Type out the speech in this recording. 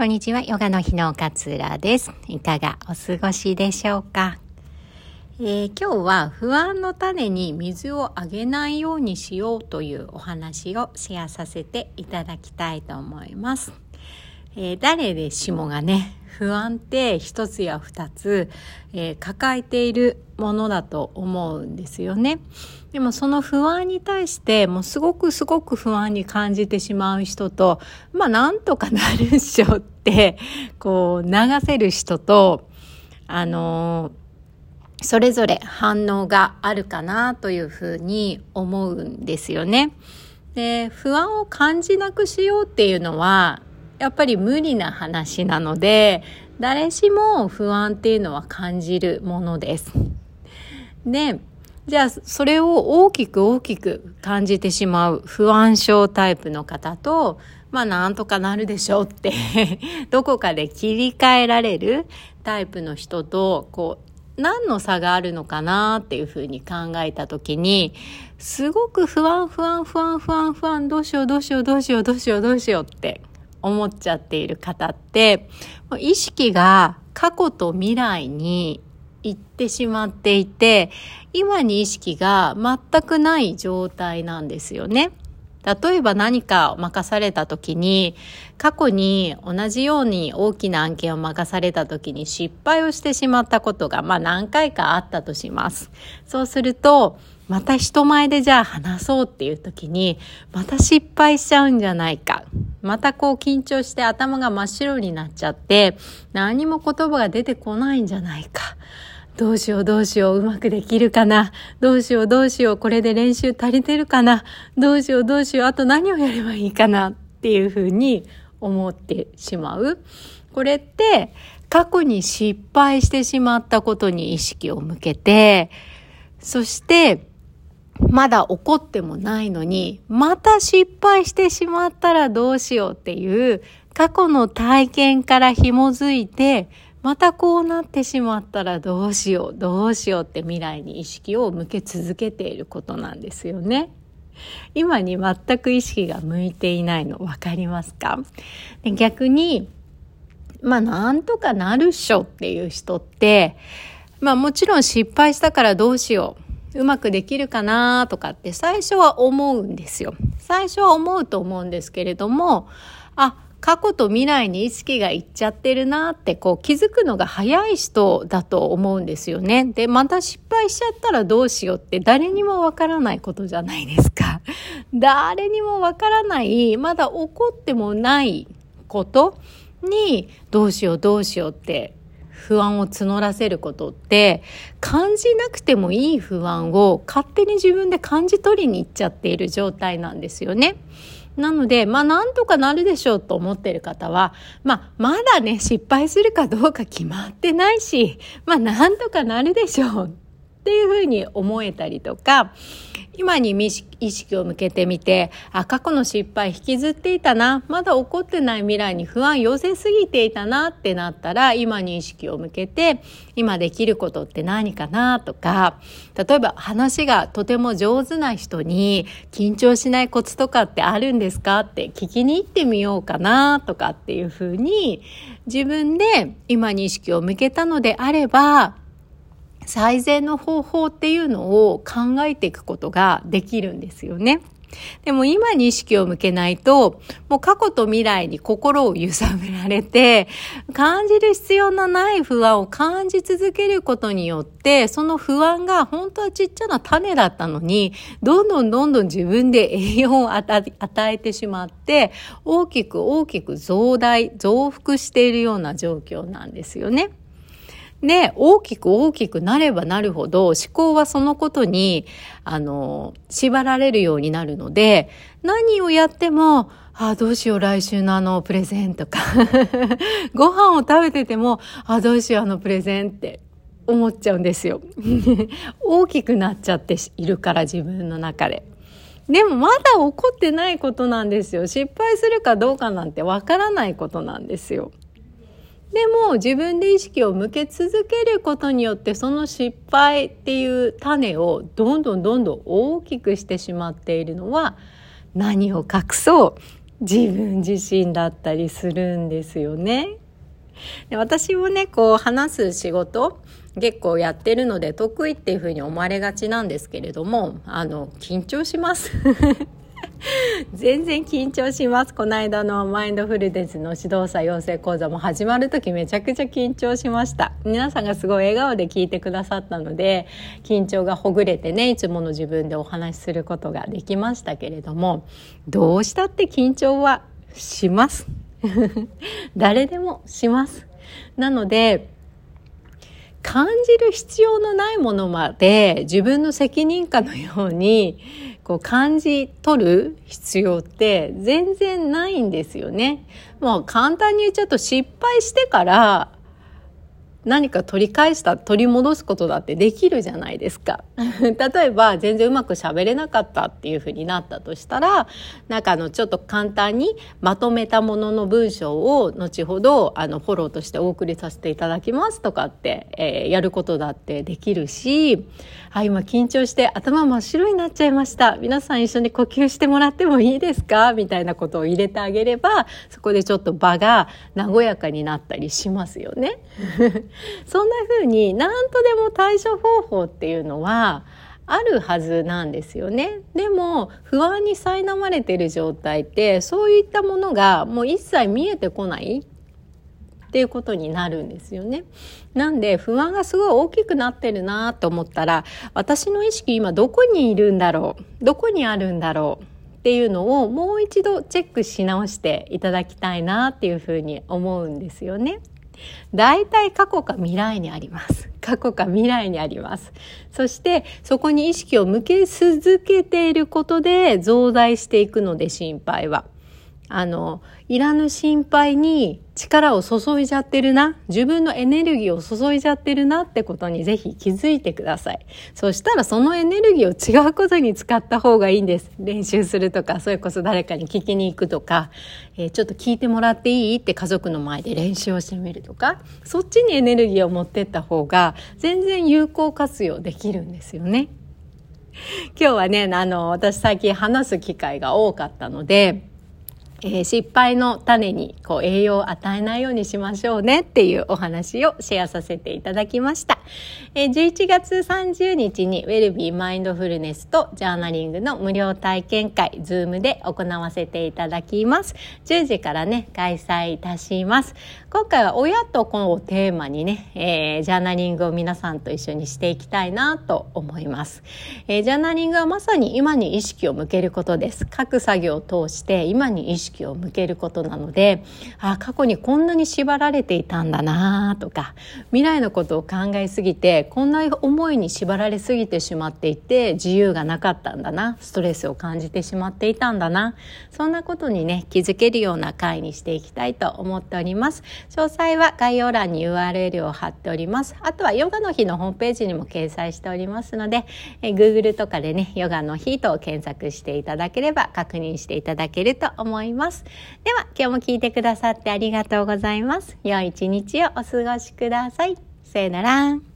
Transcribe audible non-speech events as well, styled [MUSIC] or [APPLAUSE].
こんにちは、ヨガの日の勝浦です。いかがお過ごしでしょうか、えー、今日は不安の種に水をあげないようにしようというお話をシェアさせていただきたいと思います。えー、誰でしもがね、不安って一つや二つ、えー、抱えているものだと思うんですよね。でもその不安に対してもうすごくすごく不安に感じてしまう人と、まあなんとかなるっしょって、こう流せる人と、あのー、それぞれ反応があるかなというふうに思うんですよね。で、不安を感じなくしようっていうのは、やっぱり無理な話なので、誰しも不安っていうのは感じるものです。で、じゃあそれを大きく大きく感じてしまう不安症タイプの方と、まあなんとかなるでしょうって [LAUGHS] どこかで切り替えられるタイプの人と、こう、何の差があるのかなっていうふうに考えた時に、すごく不安不安不安不安不安どうしようどうしようどうしようどうしようどうしようって思っちゃっている方って、意識が過去と未来に行ってしまっていて、今に意識が全くない状態なんですよね。例えば何かを任された時に、過去に同じように大きな案件を任された時に失敗をしてしまったことが、まあ何回かあったとします。そうすると、また人前でじゃあ話そうっていう時に、また失敗しちゃうんじゃないか。またこう緊張して頭が真っ白になっちゃって、何も言葉が出てこないんじゃないか。どうしようどうしよううまくできるかなどうしようどうしようこれで練習足りてるかなどうしようどうしようあと何をやればいいかなっていうふうに思ってしまう。これって過去に失敗してしまったことに意識を向けて、そしてまだ怒ってもないのに、また失敗してしまったらどうしようっていう過去の体験から紐づいて、またこうなってしまったらどうしよう、どうしようって未来に意識を向け続けていることなんですよね。今に全く意識が向いていないの分かりますか？で逆に、まあなんとかなるっしょっていう人って、まあもちろん失敗したからどうしよう。うまくできるかなとかって最初は思うんですよ。最初は思うと思うんですけれども、あ、過去と未来に意識がいっちゃってるなってこう気づくのが早い人だと思うんですよね。で、また失敗しちゃったらどうしようって誰にもわからないことじゃないですか。[LAUGHS] 誰にもわからない、まだ起こってもないことにどうしようどうしようって不安を募らせることって感じなくてもいい不安を勝手に自分で感じ取りに行っちゃっている状態なんですよね。なので、まあなんとかなるでしょうと思ってる方は、まあまだね、失敗するかどうか決まってないし、まあなんとかなるでしょうっていうふうに思えたりとか、今に意識を向けてみて、あ、過去の失敗引きずっていたな、まだ起こってない未来に不安寄せすぎていたなってなったら、今に意識を向けて、今できることって何かなとか、例えば話がとても上手な人に緊張しないコツとかってあるんですかって聞きに行ってみようかなとかっていうふうに、自分で今に意識を向けたのであれば、最善の方法っていうのを考えていくことができるんですよね。でも今に意識を向けないと、もう過去と未来に心を揺さぶられて、感じる必要のない不安を感じ続けることによって、その不安が本当はちっちゃな種だったのに、どんどんどんどん自分で栄養を与えてしまって、大きく大きく増大、増幅しているような状況なんですよね。で、大きく大きくなればなるほど、思考はそのことに、あの、縛られるようになるので、何をやっても、ああ、どうしよう、来週のあのプレゼンとか [LAUGHS] ご飯を食べてても、ああ、どうしよう、あのプレゼンって思っちゃうんですよ。[LAUGHS] 大きくなっちゃっているから、自分の中で。でもまだ起こってないことなんですよ。失敗するかどうかなんてわからないことなんですよ。でも自分で意識を向け続けることによってその失敗っていう種をどんどんどんどん大きくしてしまっているのは何を隠そう自分自身だったりするんですよね。で私もねこう話す仕事結構やってるので得意っていうふうに思われがちなんですけれどもあの緊張します全然緊張します。この間のマインドフルネスの指導者養成講座も始まる時めちゃくちゃ緊張しました。皆さんがすごい笑顔で聞いてくださったので、緊張がほぐれてね、いつもの自分でお話しすることができましたけれども、どうしたって緊張はします。[LAUGHS] 誰でもします。なので、感じる必要のないものまで自分の責任感のようにこう感じ取る必要って全然ないんですよね。もう簡単に言っちゃうと失敗してから何か取り返した取り戻すことだってできるじゃないですか。[LAUGHS] 例えば全然うまく喋れなかったっていうふうになったとしたらなんかあのちょっと簡単にまとめたものの文章を後ほどあのフォローとしてお送りさせていただきますとかって、えー、やることだってできるしあ今緊張して頭真っ白になっちゃいました。皆さん一緒に呼吸してもらってもいいですか？みたいなことを入れてあげればそこでちょっと場が和やかになったりしますよね。そんな風に何とでも対処方法っていうのはあるはずなんですよね。でも不安に苛まれてる状態ってそういったものがもう一切見えてこないっていうことになるんですよね。なんで不安がすごい大きくなってるなと思ったら私の意識今どこにいるんだろうどこにあるんだろうっていうのをもう一度チェックし直していただきたいなっていうふうに思うんですよね。大体過去か未来にあります。過去か未来にあります。そしてそこに意識を向け続けていることで増大していくので心配は。あの、いらぬ心配に力を注いじゃってるな、自分のエネルギーを注いじゃってるなってことにぜひ気づいてください。そしたらそのエネルギーを違うことに使った方がいいんです。練習するとか、それこそ誰かに聞きに行くとか、えー、ちょっと聞いてもらっていいって家族の前で練習をしてみるとか、そっちにエネルギーを持ってった方が全然有効活用できるんですよね。今日はね、あの、私最近話す機会が多かったので、えー、不安の種にこう栄養を与えないようにしましょうねっていうお話をシェアさせていただきました。えー、11月30日にウェルビーマインドフルネスとジャーナリングの無料体験会、ズームで行わせていただきます。10時からね、開催いたします。今回は親と子をテーマにね、えー、ジャーナリングを皆さんと一緒にしていきたいなと思います。えー、ジャーナリングはまさに今に意識を向けることです。各作業を通して今に意識識を向けることなのであ過去にこんなに縛られていたんだなとか未来のことを考えすぎてこんな思いに縛られすぎてしまっていて自由がなかったんだなストレスを感じてしまっていたんだなそんなことにね気づけるような回にしていきたいと思っております。詳細は概要欄に URL を貼っております。あとはヨガの日のホームページにも掲載しておりますのでえ Google とかでねヨガの日と検索していただければ確認していただけると思います。ます。では、今日も聞いてくださってありがとうございます。良い一日をお過ごしください。さよなら。